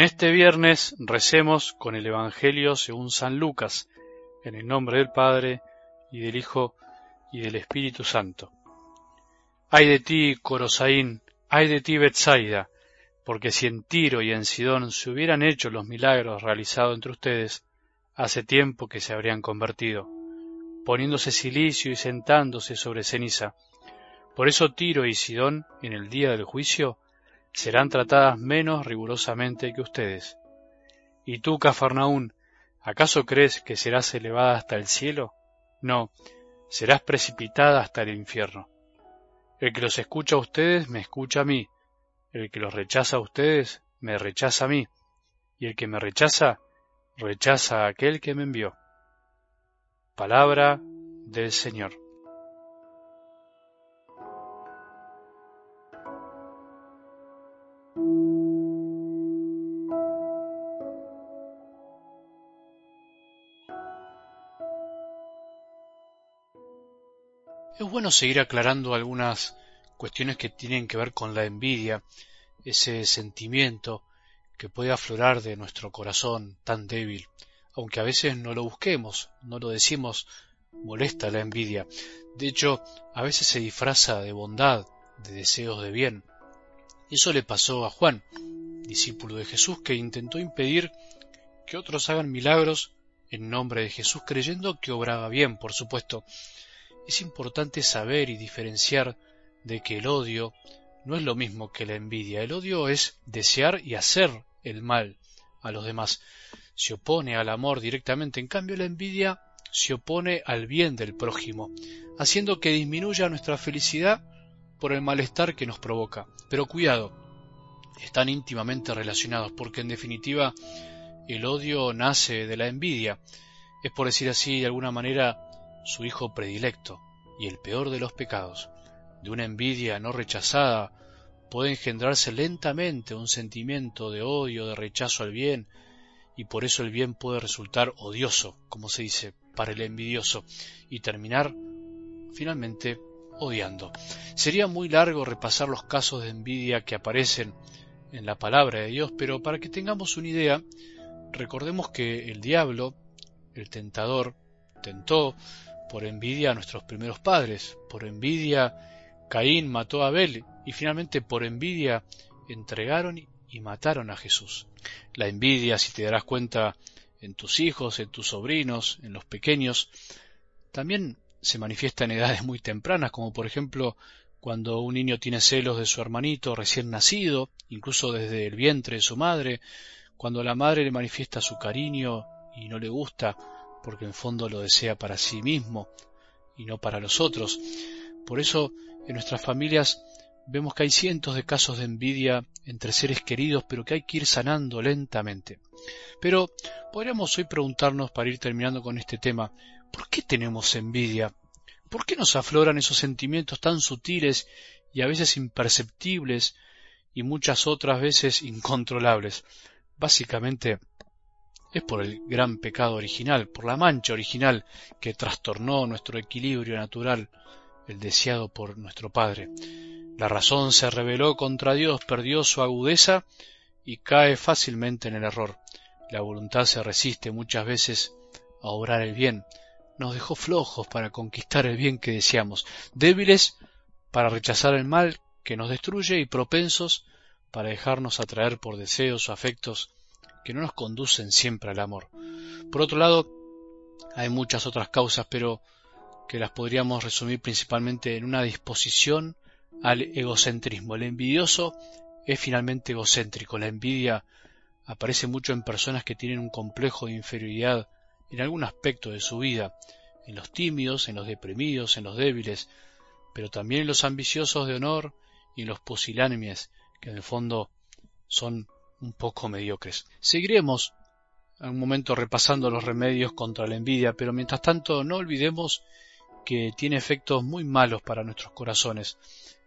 En este viernes recemos con el Evangelio según San Lucas, en el nombre del Padre, y del Hijo, y del Espíritu Santo. Ay de ti, Corosaín, ay de ti, Betsaida, porque si en Tiro y en Sidón se hubieran hecho los milagros realizados entre ustedes, hace tiempo que se habrían convertido, poniéndose silicio y sentándose sobre ceniza. Por eso Tiro y Sidón, en el día del juicio, serán tratadas menos rigurosamente que ustedes. ¿Y tú, Cafarnaún, acaso crees que serás elevada hasta el cielo? No, serás precipitada hasta el infierno. El que los escucha a ustedes me escucha a mí, el que los rechaza a ustedes me rechaza a mí, y el que me rechaza rechaza a aquel que me envió. Palabra del Señor. Es bueno seguir aclarando algunas cuestiones que tienen que ver con la envidia, ese sentimiento que puede aflorar de nuestro corazón tan débil, aunque a veces no lo busquemos, no lo decimos, molesta la envidia. De hecho, a veces se disfraza de bondad, de deseos de bien. Eso le pasó a Juan, discípulo de Jesús, que intentó impedir que otros hagan milagros en nombre de Jesús, creyendo que obraba bien, por supuesto. Es importante saber y diferenciar de que el odio no es lo mismo que la envidia. El odio es desear y hacer el mal a los demás. Se opone al amor directamente. En cambio, la envidia se opone al bien del prójimo, haciendo que disminuya nuestra felicidad por el malestar que nos provoca. Pero cuidado, están íntimamente relacionados, porque en definitiva el odio nace de la envidia. Es por decir así, de alguna manera, su hijo predilecto y el peor de los pecados. De una envidia no rechazada puede engendrarse lentamente un sentimiento de odio, de rechazo al bien, y por eso el bien puede resultar odioso, como se dice, para el envidioso, y terminar finalmente odiando. Sería muy largo repasar los casos de envidia que aparecen en la palabra de Dios, pero para que tengamos una idea, recordemos que el diablo, el tentador, tentó por envidia a nuestros primeros padres, por envidia Caín mató a Abel y finalmente por envidia entregaron y mataron a Jesús. La envidia, si te darás cuenta, en tus hijos, en tus sobrinos, en los pequeños, también se manifiesta en edades muy tempranas, como por ejemplo cuando un niño tiene celos de su hermanito recién nacido, incluso desde el vientre de su madre, cuando la madre le manifiesta su cariño y no le gusta porque en fondo lo desea para sí mismo y no para los otros. Por eso en nuestras familias vemos que hay cientos de casos de envidia entre seres queridos, pero que hay que ir sanando lentamente. Pero podríamos hoy preguntarnos, para ir terminando con este tema, ¿por qué tenemos envidia? ¿Por qué nos afloran esos sentimientos tan sutiles y a veces imperceptibles y muchas otras veces incontrolables? Básicamente es por el gran pecado original, por la mancha original que trastornó nuestro equilibrio natural, el deseado por nuestro Padre. La razón se rebeló contra Dios, perdió su agudeza y cae fácilmente en el error. La voluntad se resiste muchas veces a obrar el bien. Nos dejó flojos para conquistar el bien que deseamos, débiles para rechazar el mal que nos destruye y propensos para dejarnos atraer por deseos o afectos que no nos conducen siempre al amor. Por otro lado, hay muchas otras causas, pero que las podríamos resumir principalmente en una disposición al egocentrismo. El envidioso es finalmente egocéntrico. La envidia aparece mucho en personas que tienen un complejo de inferioridad en algún aspecto de su vida, en los tímidos, en los deprimidos, en los débiles, pero también en los ambiciosos de honor y en los pusilánimes, que en el fondo son un poco mediocres. Seguiremos en un momento repasando los remedios contra la envidia, pero mientras tanto no olvidemos que tiene efectos muy malos para nuestros corazones.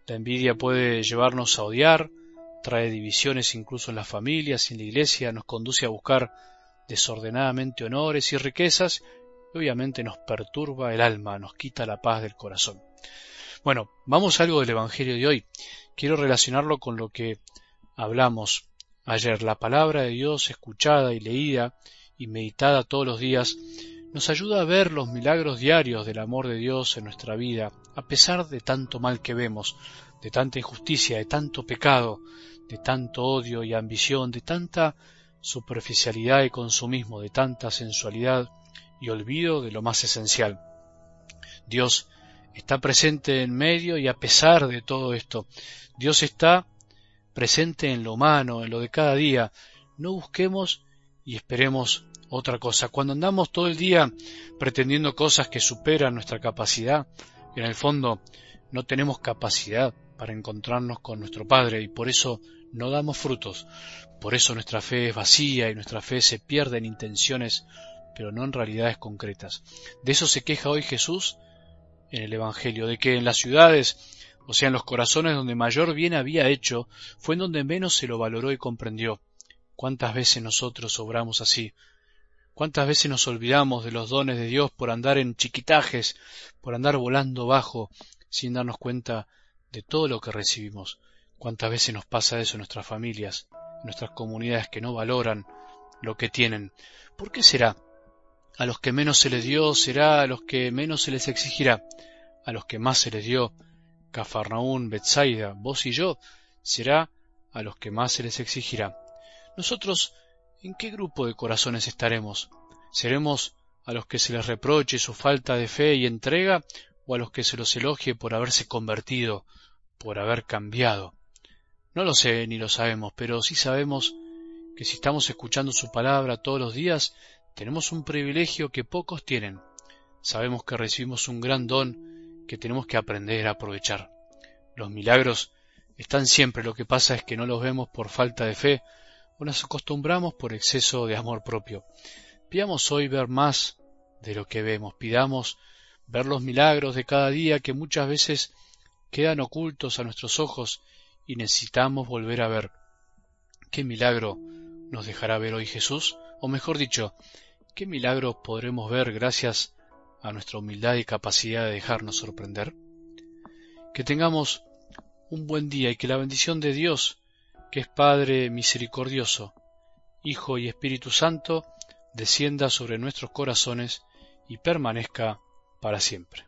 La envidia puede llevarnos a odiar, trae divisiones incluso en las familias, en la iglesia, nos conduce a buscar desordenadamente honores y riquezas y obviamente nos perturba el alma, nos quita la paz del corazón. Bueno, vamos a algo del Evangelio de hoy. Quiero relacionarlo con lo que hablamos Ayer la palabra de Dios escuchada y leída y meditada todos los días nos ayuda a ver los milagros diarios del amor de Dios en nuestra vida, a pesar de tanto mal que vemos, de tanta injusticia, de tanto pecado, de tanto odio y ambición, de tanta superficialidad y consumismo, de tanta sensualidad y olvido de lo más esencial. Dios está presente en medio y a pesar de todo esto, Dios está presente en lo humano, en lo de cada día. No busquemos y esperemos otra cosa. Cuando andamos todo el día pretendiendo cosas que superan nuestra capacidad, en el fondo no tenemos capacidad para encontrarnos con nuestro Padre y por eso no damos frutos. Por eso nuestra fe es vacía y nuestra fe se pierde en intenciones, pero no en realidades concretas. De eso se queja hoy Jesús en el Evangelio, de que en las ciudades, o sea, en los corazones donde mayor bien había hecho, fue en donde menos se lo valoró y comprendió. ¿Cuántas veces nosotros obramos así? ¿Cuántas veces nos olvidamos de los dones de Dios por andar en chiquitajes, por andar volando bajo, sin darnos cuenta de todo lo que recibimos? ¿Cuántas veces nos pasa eso en nuestras familias, en nuestras comunidades que no valoran lo que tienen? ¿Por qué será? A los que menos se les dio será a los que menos se les exigirá. A los que más se les dio, Cafarnaún, Betsaida, vos y yo, será a los que más se les exigirá. Nosotros, ¿en qué grupo de corazones estaremos? ¿Seremos a los que se les reproche su falta de fe y entrega o a los que se los elogie por haberse convertido, por haber cambiado? No lo sé ni lo sabemos, pero sí sabemos que si estamos escuchando su palabra todos los días, tenemos un privilegio que pocos tienen. Sabemos que recibimos un gran don que tenemos que aprender a aprovechar. Los milagros están siempre, lo que pasa es que no los vemos por falta de fe o nos acostumbramos por exceso de amor propio. Pidamos hoy ver más de lo que vemos, pidamos ver los milagros de cada día que muchas veces quedan ocultos a nuestros ojos y necesitamos volver a ver. ¿Qué milagro nos dejará ver hoy Jesús? O mejor dicho, ¿Qué milagros podremos ver gracias a nuestra humildad y capacidad de dejarnos sorprender? Que tengamos un buen día y que la bendición de Dios, que es Padre misericordioso, Hijo y Espíritu Santo, descienda sobre nuestros corazones y permanezca para siempre.